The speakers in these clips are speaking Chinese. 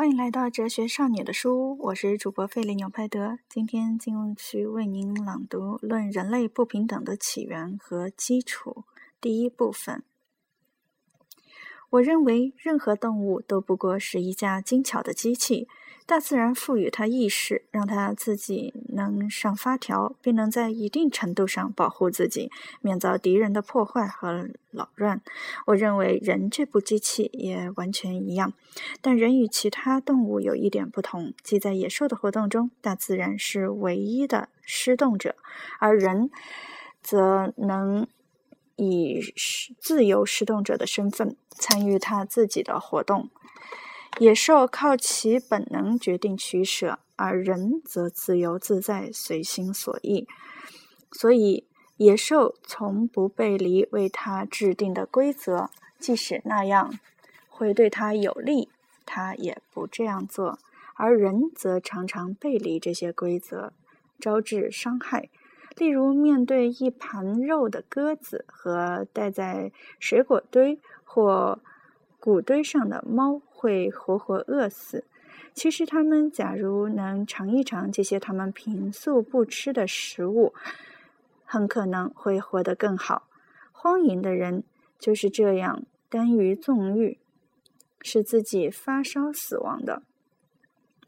欢迎来到哲学少女的书屋，我是主播费利纽派德。今天继续为您朗读《论人类不平等的起源和基础》第一部分。我认为任何动物都不过是一架精巧的机器。大自然赋予它意识，让它自己能上发条，并能在一定程度上保护自己，免遭敌人的破坏和扰乱。我认为人这部机器也完全一样，但人与其他动物有一点不同，即在野兽的活动中，大自然是唯一的施动者，而人则能以自由施动者的身份参与他自己的活动。野兽靠其本能决定取舍，而人则自由自在、随心所欲。所以，野兽从不背离为它制定的规则，即使那样会对它有利，它也不这样做；而人则常常背离这些规则，招致伤害。例如，面对一盘肉的鸽子和待在水果堆或谷堆上的猫。会活活饿死。其实，他们假如能尝一尝这些他们平素不吃的食物，很可能会活得更好。荒淫的人就是这样耽于纵欲，使自己发烧死亡的。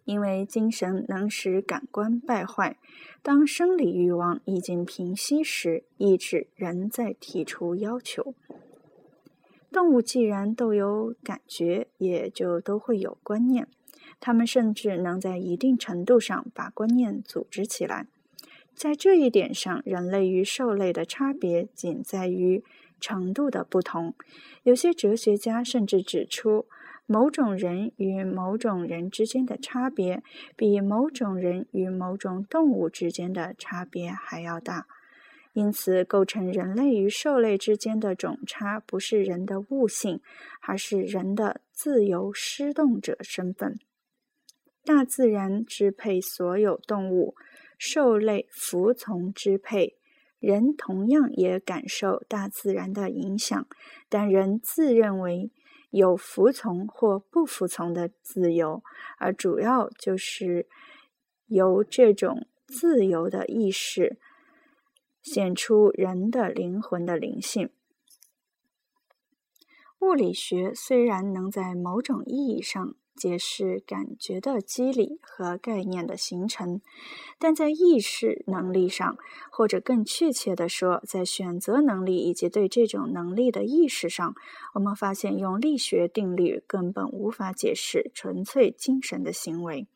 因为精神能使感官败坏，当生理欲望已经平息时，意志仍在提出要求。动物既然都有感觉，也就都会有观念。它们甚至能在一定程度上把观念组织起来。在这一点上，人类与兽类的差别仅在于程度的不同。有些哲学家甚至指出，某种人与某种人之间的差别，比某种人与某种动物之间的差别还要大。因此，构成人类与兽类之间的种差，不是人的悟性，而是人的自由施动者身份。大自然支配所有动物，兽类服从支配，人同样也感受大自然的影响，但人自认为有服从或不服从的自由，而主要就是由这种自由的意识。显出人的灵魂的灵性。物理学虽然能在某种意义上解释感觉的机理和概念的形成，但在意识能力上，或者更确切地说，在选择能力以及对这种能力的意识上，我们发现用力学定律根本无法解释纯粹精神的行为。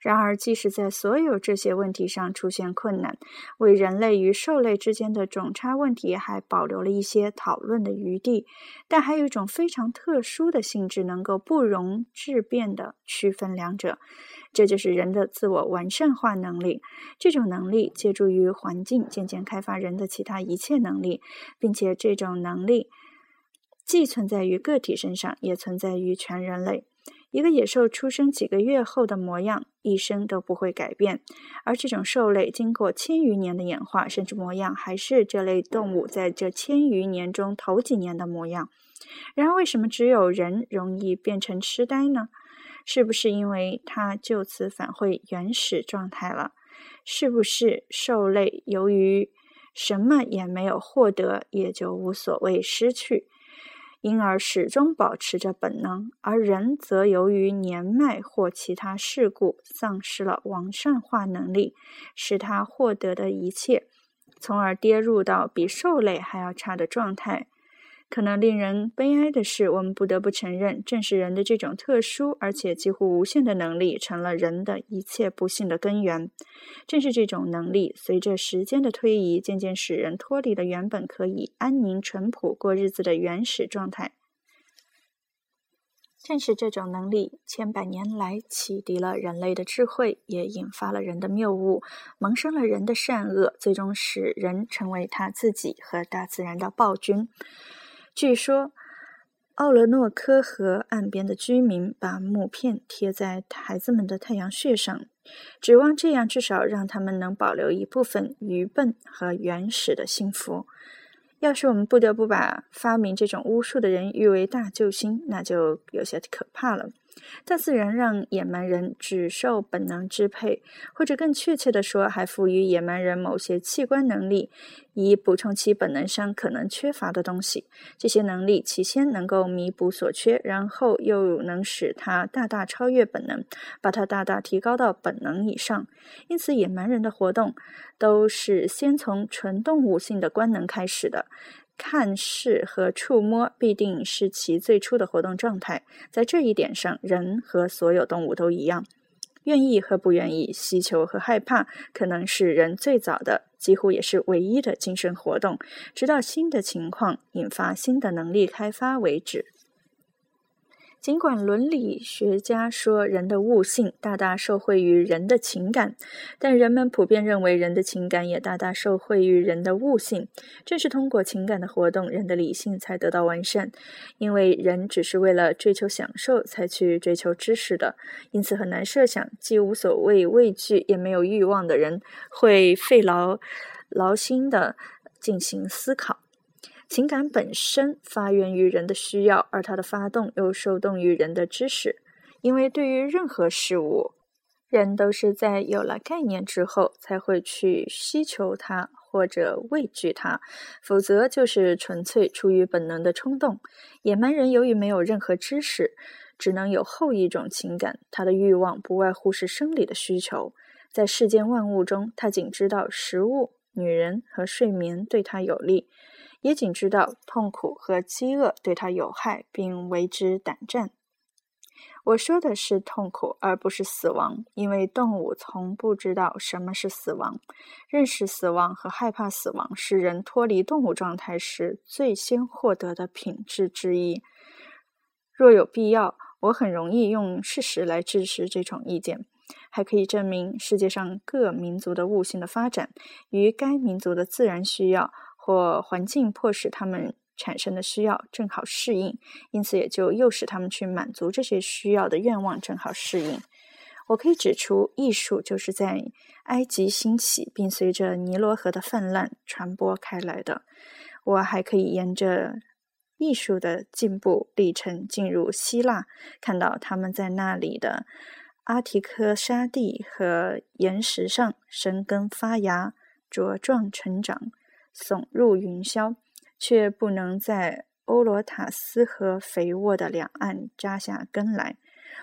然而，即使在所有这些问题上出现困难，为人类与兽类之间的种差问题还保留了一些讨论的余地。但还有一种非常特殊的性质，能够不容置辩地区分两者，这就是人的自我完善化能力。这种能力借助于环境，渐渐开发人的其他一切能力，并且这种能力既存在于个体身上，也存在于全人类。一个野兽出生几个月后的模样，一生都不会改变；而这种兽类经过千余年的演化，甚至模样还是这类动物在这千余年中头几年的模样。然而，为什么只有人容易变成痴呆呢？是不是因为它就此返回原始状态了？是不是兽类由于什么也没有获得，也就无所谓失去？因而始终保持着本能，而人则由于年迈或其他事故，丧失了完善化能力，使他获得的一切，从而跌入到比兽类还要差的状态。可能令人悲哀的是，我们不得不承认，正是人的这种特殊而且几乎无限的能力，成了人的一切不幸的根源。正是这种能力，随着时间的推移，渐渐使人脱离了原本可以安宁淳朴过日子的原始状态。正是这种能力，千百年来启迪了人类的智慧，也引发了人的谬误，萌生了人的善恶，最终使人成为他自己和大自然的暴君。据说，奥勒诺科河岸边的居民把木片贴在孩子们的太阳穴上，指望这样至少让他们能保留一部分愚笨和原始的幸福。要是我们不得不把发明这种巫术的人誉为大救星，那就有些可怕了。大自然让野蛮人只受本能支配，或者更确切地说，还赋予野蛮人某些器官能力，以补充其本能上可能缺乏的东西。这些能力起先能够弥补所缺，然后又能使它大大超越本能，把它大大提高到本能以上。因此，野蛮人的活动都是先从纯动物性的官能开始的。看视和触摸必定是其最初的活动状态，在这一点上，人和所有动物都一样。愿意和不愿意，需求和害怕，可能是人最早的，几乎也是唯一的精神活动，直到新的情况引发新的能力开发为止。尽管伦理学家说人的悟性大大受惠于人的情感，但人们普遍认为人的情感也大大受惠于人的悟性。正是通过情感的活动，人的理性才得到完善。因为人只是为了追求享受才去追求知识的，因此很难设想既无所谓畏惧也没有欲望的人会费劳劳心的进行思考。情感本身发源于人的需要，而它的发动又受动于人的知识。因为对于任何事物，人都是在有了概念之后才会去需求它或者畏惧它，否则就是纯粹出于本能的冲动。野蛮人由于没有任何知识，只能有后一种情感，他的欲望不外乎是生理的需求。在世间万物中，他仅知道食物、女人和睡眠对他有利。也仅知道痛苦和饥饿对他有害，并为之胆战。我说的是痛苦，而不是死亡，因为动物从不知道什么是死亡。认识死亡和害怕死亡是人脱离动物状态时最先获得的品质之一。若有必要，我很容易用事实来支持这种意见，还可以证明世界上各民族的悟性的发展与该民族的自然需要。或环境迫使他们产生的需要正好适应，因此也就诱使他们去满足这些需要的愿望正好适应。我可以指出，艺术就是在埃及兴起，并随着尼罗河的泛滥传播开来的。我还可以沿着艺术的进步历程进入希腊，看到他们在那里的阿提科沙地和岩石上生根发芽、茁壮成长。耸入云霄，却不能在欧罗塔斯河肥沃的两岸扎下根来。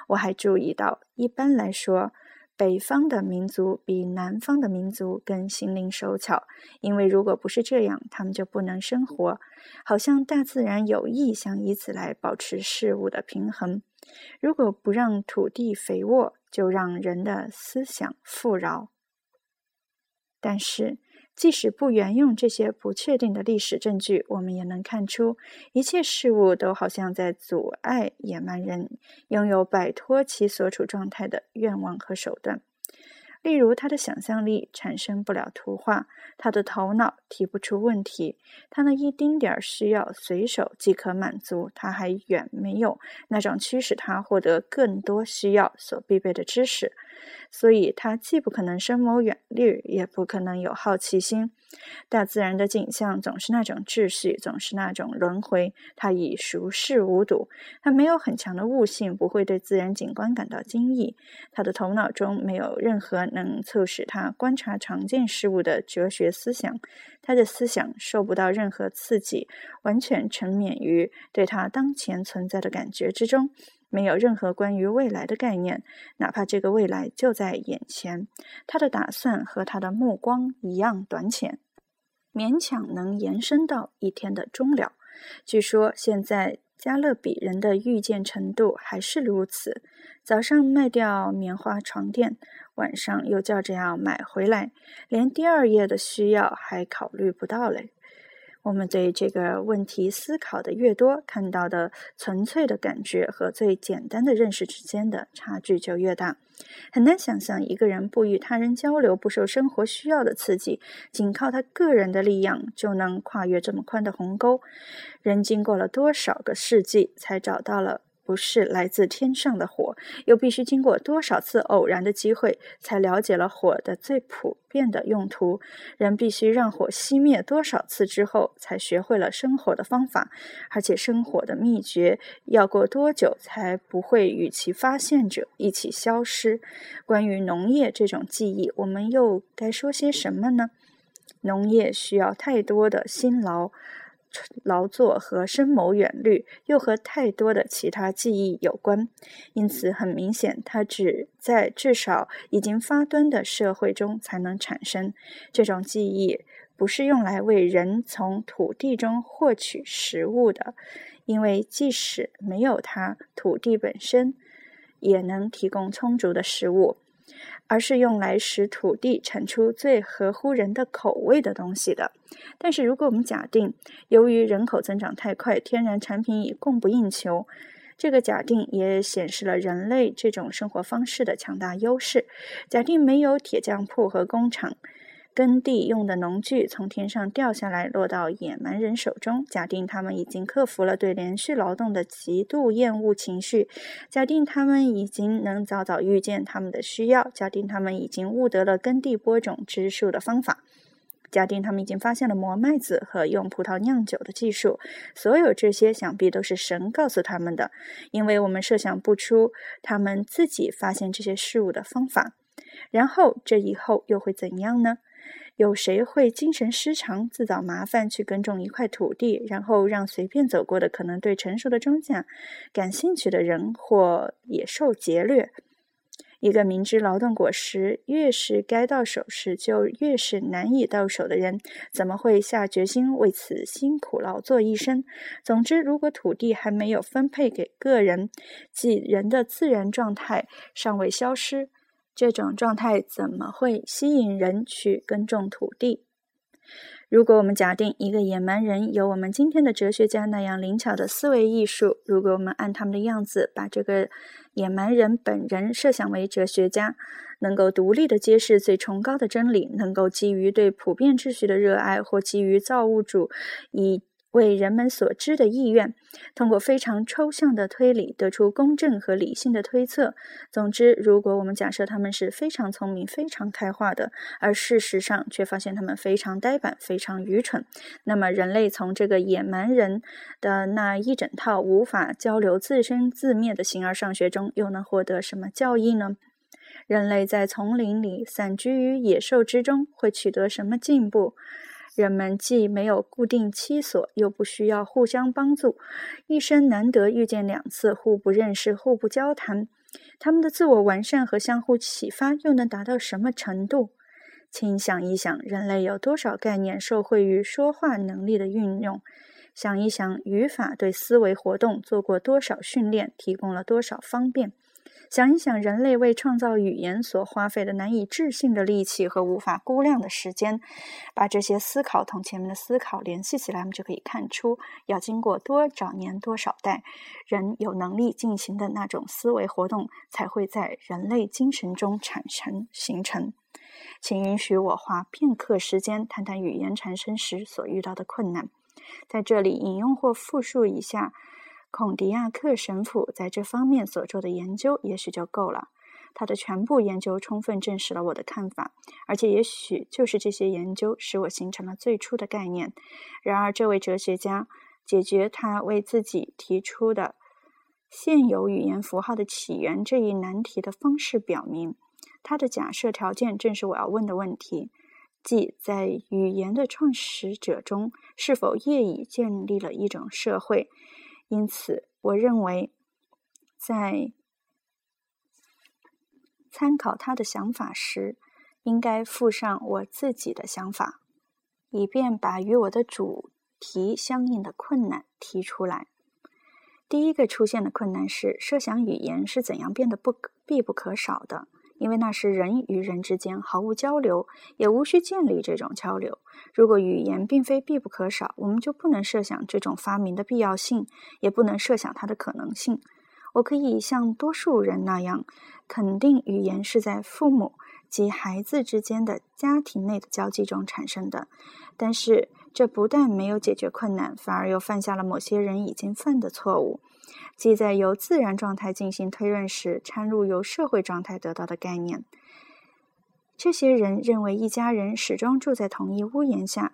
我还注意到，一般来说，北方的民族比南方的民族更心灵手巧，因为如果不是这样，他们就不能生活。好像大自然有意想以此来保持事物的平衡。如果不让土地肥沃，就让人的思想富饶。但是。即使不援用这些不确定的历史证据，我们也能看出，一切事物都好像在阻碍野蛮人拥有摆脱其所处状态的愿望和手段。例如，他的想象力产生不了图画，他的头脑提不出问题，他那一丁点儿需要随手即可满足，他还远没有那种驱使他获得更多需要所必备的知识。所以，他既不可能深谋远虑，也不可能有好奇心。大自然的景象总是那种秩序，总是那种轮回。他已熟视无睹，他没有很强的悟性，不会对自然景观感到惊异。他的头脑中没有任何能促使他观察常见事物的哲学思想。他的思想受不到任何刺激，完全沉湎于对他当前存在的感觉之中。没有任何关于未来的概念，哪怕这个未来就在眼前。他的打算和他的目光一样短浅，勉强能延伸到一天的终了。据说现在加勒比人的预见程度还是如此：早上卖掉棉花床垫，晚上又叫着要买回来，连第二夜的需要还考虑不到嘞。我们对这个问题思考的越多，看到的纯粹的感觉和最简单的认识之间的差距就越大。很难想象一个人不与他人交流、不受生活需要的刺激，仅靠他个人的力量就能跨越这么宽的鸿沟。人经过了多少个世纪，才找到了不是来自天上的火，又必须经过多少次偶然的机会，才了解了火的最普遍的用途？人必须让火熄灭多少次之后，才学会了生火的方法？而且生火的秘诀要过多久才不会与其发现者一起消失？关于农业这种技艺，我们又该说些什么呢？农业需要太多的辛劳。劳作和深谋远虑，又和太多的其他记忆有关，因此很明显，它只在至少已经发端的社会中才能产生。这种记忆不是用来为人从土地中获取食物的，因为即使没有它，土地本身也能提供充足的食物。而是用来使土地产出最合乎人的口味的东西的。但是，如果我们假定由于人口增长太快，天然产品已供不应求，这个假定也显示了人类这种生活方式的强大优势。假定没有铁匠铺和工厂。耕地用的农具从天上掉下来，落到野蛮人手中。假定他们已经克服了对连续劳动的极度厌恶情绪；假定他们已经能早早预见他们的需要；假定他们已经悟得了耕地播种植树的方法；假定他们已经发现了磨麦子和用葡萄酿酒的技术。所有这些想必都是神告诉他们的，因为我们设想不出他们自己发现这些事物的方法。然后，这以后又会怎样呢？有谁会精神失常、自找麻烦去耕种一块土地，然后让随便走过的可能对成熟的庄稼感兴趣的人或野兽劫掠？一个明知劳动果实越是该到手时就越是难以到手的人，怎么会下决心为此辛苦劳作一生？总之，如果土地还没有分配给个人，即人的自然状态尚未消失。这种状态怎么会吸引人去耕种土地？如果我们假定一个野蛮人有我们今天的哲学家那样灵巧的思维艺术，如果我们按他们的样子把这个野蛮人本人设想为哲学家，能够独立的揭示最崇高的真理，能够基于对普遍秩序的热爱，或基于造物主以。为人们所知的意愿，通过非常抽象的推理得出公正和理性的推测。总之，如果我们假设他们是非常聪明、非常开化的，而事实上却发现他们非常呆板、非常愚蠢，那么人类从这个野蛮人的那一整套无法交流、自生自灭的形而上学中，又能获得什么教益呢？人类在丛林里散居于野兽之中，会取得什么进步？人们既没有固定栖所，又不需要互相帮助，一生难得遇见两次，互不认识，互不交谈，他们的自我完善和相互启发又能达到什么程度？请想一想，人类有多少概念受惠于说话能力的运用？想一想，语法对思维活动做过多少训练，提供了多少方便？想一想，人类为创造语言所花费的难以置信的力气和无法估量的时间，把这些思考同前面的思考联系起来，我们就可以看出，要经过多少年、多少代人有能力进行的那种思维活动，才会在人类精神中产生形成。请允许我花片刻时间谈谈语言产生时所遇到的困难，在这里引用或复述一下。孔迪亚克神父在这方面所做的研究，也许就够了。他的全部研究充分证实了我的看法，而且也许就是这些研究使我形成了最初的概念。然而，这位哲学家解决他为自己提出的现有语言符号的起源这一难题的方式，表明他的假设条件正是我要问的问题：即在语言的创始者中，是否业已建立了一种社会？因此，我认为，在参考他的想法时，应该附上我自己的想法，以便把与我的主题相应的困难提出来。第一个出现的困难是，设想语言是怎样变得不必不可少的。因为那时人与人之间毫无交流，也无需建立这种交流。如果语言并非必不可少，我们就不能设想这种发明的必要性，也不能设想它的可能性。我可以像多数人那样，肯定语言是在父母及孩子之间的家庭内的交际中产生的，但是这不但没有解决困难，反而又犯下了某些人已经犯的错误，即在由自然状态进行推论时，掺入由社会状态得到的概念。这些人认为一家人始终住在同一屋檐下。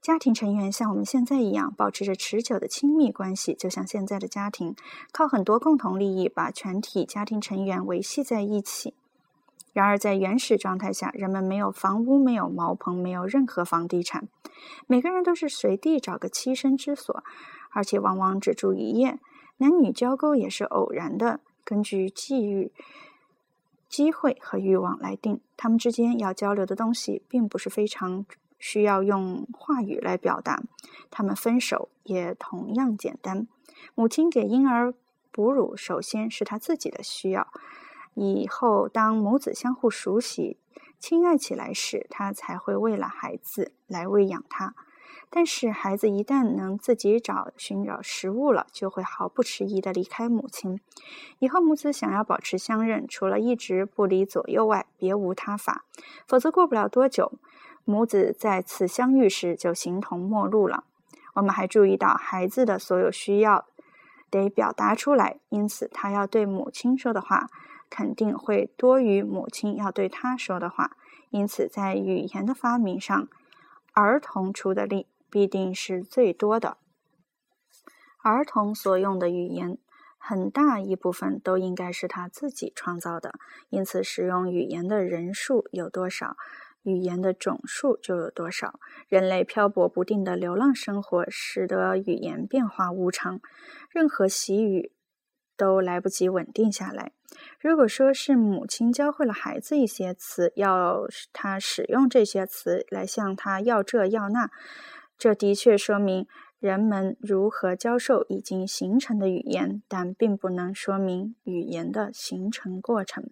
家庭成员像我们现在一样，保持着持久的亲密关系，就像现在的家庭，靠很多共同利益把全体家庭成员维系在一起。然而，在原始状态下，人们没有房屋，没有茅棚，没有任何房地产，每个人都是随地找个栖身之所，而且往往只住一夜。男女交媾也是偶然的，根据际遇、机会和欲望来定。他们之间要交流的东西，并不是非常。需要用话语来表达，他们分手也同样简单。母亲给婴儿哺乳，首先是他自己的需要，以后当母子相互熟悉、亲爱起来时，他才会为了孩子来喂养他。但是孩子一旦能自己找寻找食物了，就会毫不迟疑地离开母亲。以后母子想要保持相认，除了一直不离左右外，别无他法。否则过不了多久。母子再次相遇时就形同陌路了。我们还注意到，孩子的所有需要得表达出来，因此他要对母亲说的话肯定会多于母亲要对他说的话。因此，在语言的发明上，儿童出的力必定是最多的。儿童所用的语言，很大一部分都应该是他自己创造的。因此，使用语言的人数有多少？语言的总数就有多少？人类漂泊不定的流浪生活，使得语言变化无常，任何习语都来不及稳定下来。如果说是母亲教会了孩子一些词，要他使用这些词来向他要这要那，这的确说明人们如何教授已经形成的语言，但并不能说明语言的形成过程。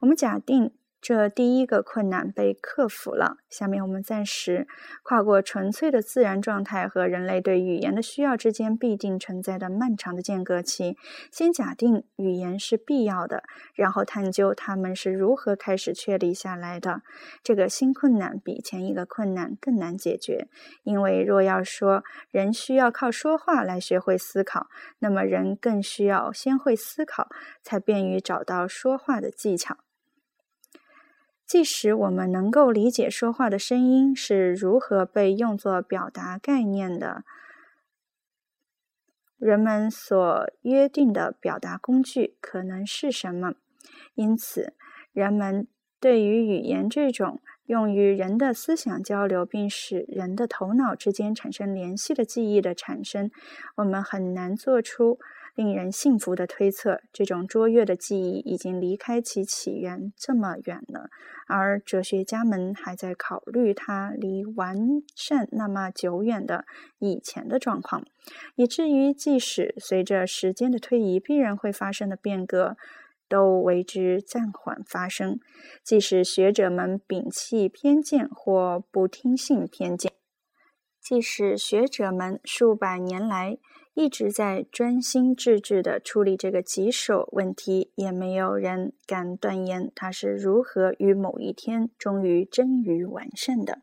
我们假定。这第一个困难被克服了。下面我们暂时跨过纯粹的自然状态和人类对语言的需要之间必定存在的漫长的间隔期，先假定语言是必要的，然后探究它们是如何开始确立下来的。这个新困难比前一个困难更难解决，因为若要说人需要靠说话来学会思考，那么人更需要先会思考，才便于找到说话的技巧。即使我们能够理解说话的声音是如何被用作表达概念的，人们所约定的表达工具可能是什么，因此，人们对于语言这种用于人的思想交流并使人的头脑之间产生联系的记忆的产生，我们很难做出。令人信服的推测，这种卓越的记忆已经离开其起源这么远了，而哲学家们还在考虑它离完善那么久远的以前的状况，以至于即使随着时间的推移必然会发生的变革，都为之暂缓发生。即使学者们摒弃偏见或不听信偏见，即使学者们数百年来。一直在专心致志地处理这个棘手问题，也没有人敢断言它是如何于某一天终于臻于完善的。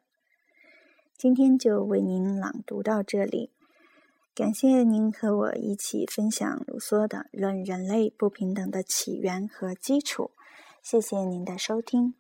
今天就为您朗读到这里，感谢您和我一起分享卢梭的《论人类不平等的起源和基础》，谢谢您的收听。